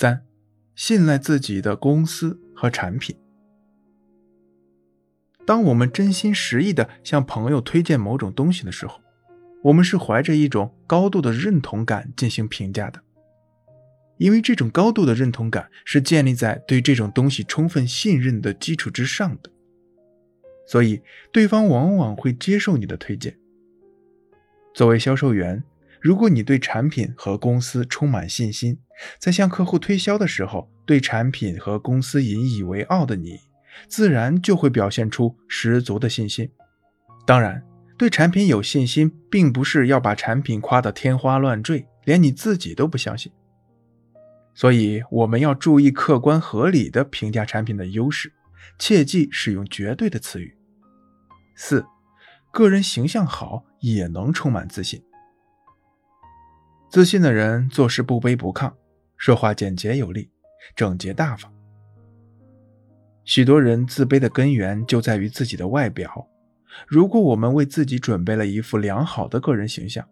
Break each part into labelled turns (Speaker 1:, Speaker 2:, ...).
Speaker 1: 三、信赖自己的公司和产品。当我们真心实意的向朋友推荐某种东西的时候，我们是怀着一种高度的认同感进行评价的，因为这种高度的认同感是建立在对这种东西充分信任的基础之上的，所以对方往往会接受你的推荐。作为销售员，如果你对产品和公司充满信心，在向客户推销的时候，对产品和公司引以为傲的你，自然就会表现出十足的信心。当然，对产品有信心，并不是要把产品夸得天花乱坠，连你自己都不相信。所以，我们要注意客观合理的评价产品的优势，切忌使用绝对的词语。四。个人形象好也能充满自信。自信的人做事不卑不亢，说话简洁有力，整洁大方。许多人自卑的根源就在于自己的外表。如果我们为自己准备了一副良好的个人形象，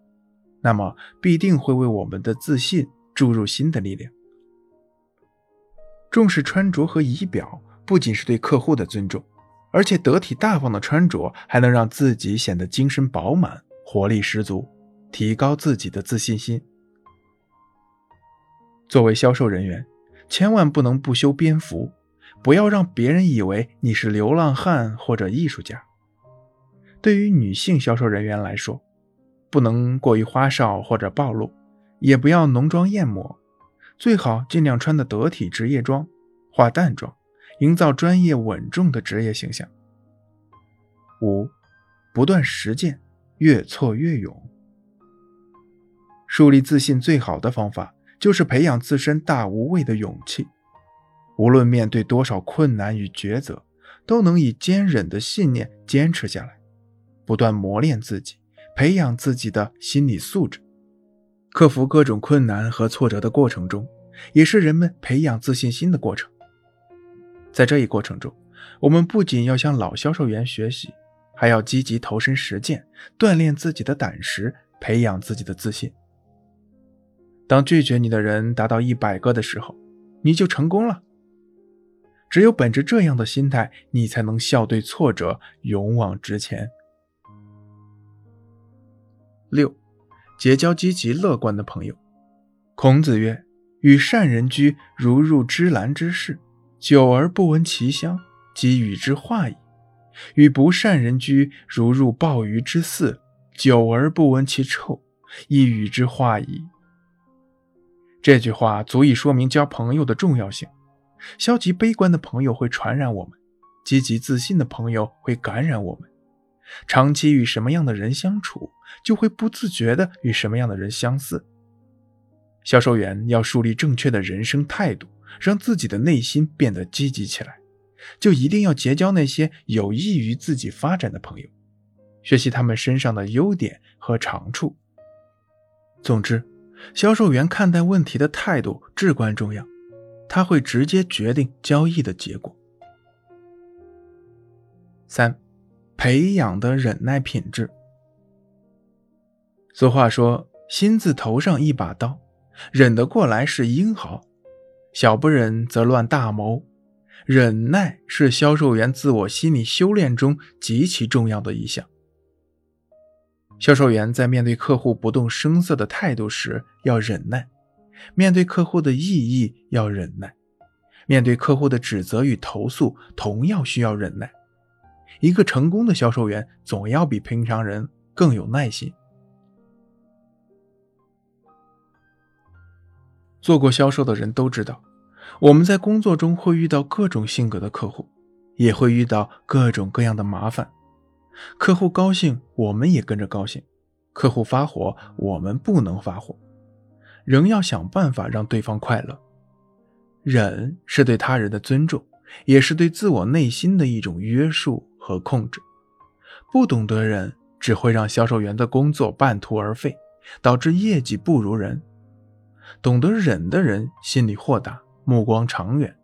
Speaker 1: 那么必定会为我们的自信注入新的力量。重视穿着和仪表，不仅是对客户的尊重。而且得体大方的穿着，还能让自己显得精神饱满、活力十足，提高自己的自信心。作为销售人员，千万不能不修边幅，不要让别人以为你是流浪汉或者艺术家。对于女性销售人员来说，不能过于花哨或者暴露，也不要浓妆艳抹，最好尽量穿的得体职业装，化淡妆。营造专业稳重的职业形象。五，不断实践，越挫越勇。树立自信最好的方法，就是培养自身大无畏的勇气。无论面对多少困难与抉择，都能以坚忍的信念坚持下来，不断磨练自己，培养自己的心理素质。克服各种困难和挫折的过程中，也是人们培养自信心的过程。在这一过程中，我们不仅要向老销售员学习，还要积极投身实践，锻炼自己的胆识，培养自己的自信。当拒绝你的人达到一百个的时候，你就成功了。只有本着这样的心态，你才能笑对挫折，勇往直前。六，结交积极乐观的朋友。孔子曰：“与善人居，如入芝兰之室。”久而不闻其香，即与之化矣；与不善人居，如入鲍鱼之肆；久而不闻其臭，亦与之化矣。这句话足以说明交朋友的重要性。消极悲观的朋友会传染我们，积极自信的朋友会感染我们。长期与什么样的人相处，就会不自觉地与什么样的人相似。销售员要树立正确的人生态度。让自己的内心变得积极起来，就一定要结交那些有益于自己发展的朋友，学习他们身上的优点和长处。总之，销售员看待问题的态度至关重要，他会直接决定交易的结果。三，培养的忍耐品质。俗话说：“心字头上一把刀，忍得过来是英豪。”小不忍则乱大谋，忍耐是销售员自我心理修炼中极其重要的一项。销售员在面对客户不动声色的态度时要忍耐，面对客户的异议要忍耐，面对客户的指责与投诉同样需要忍耐。一个成功的销售员总要比平常人更有耐心。做过销售的人都知道，我们在工作中会遇到各种性格的客户，也会遇到各种各样的麻烦。客户高兴，我们也跟着高兴；客户发火，我们不能发火，仍要想办法让对方快乐。忍是对他人的尊重，也是对自我内心的一种约束和控制。不懂得忍，只会让销售员的工作半途而废，导致业绩不如人。懂得忍的人，心里豁达，目光长远，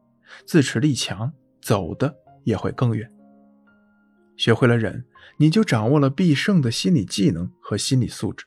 Speaker 1: 自持力强，走的也会更远。学会了忍，你就掌握了必胜的心理技能和心理素质。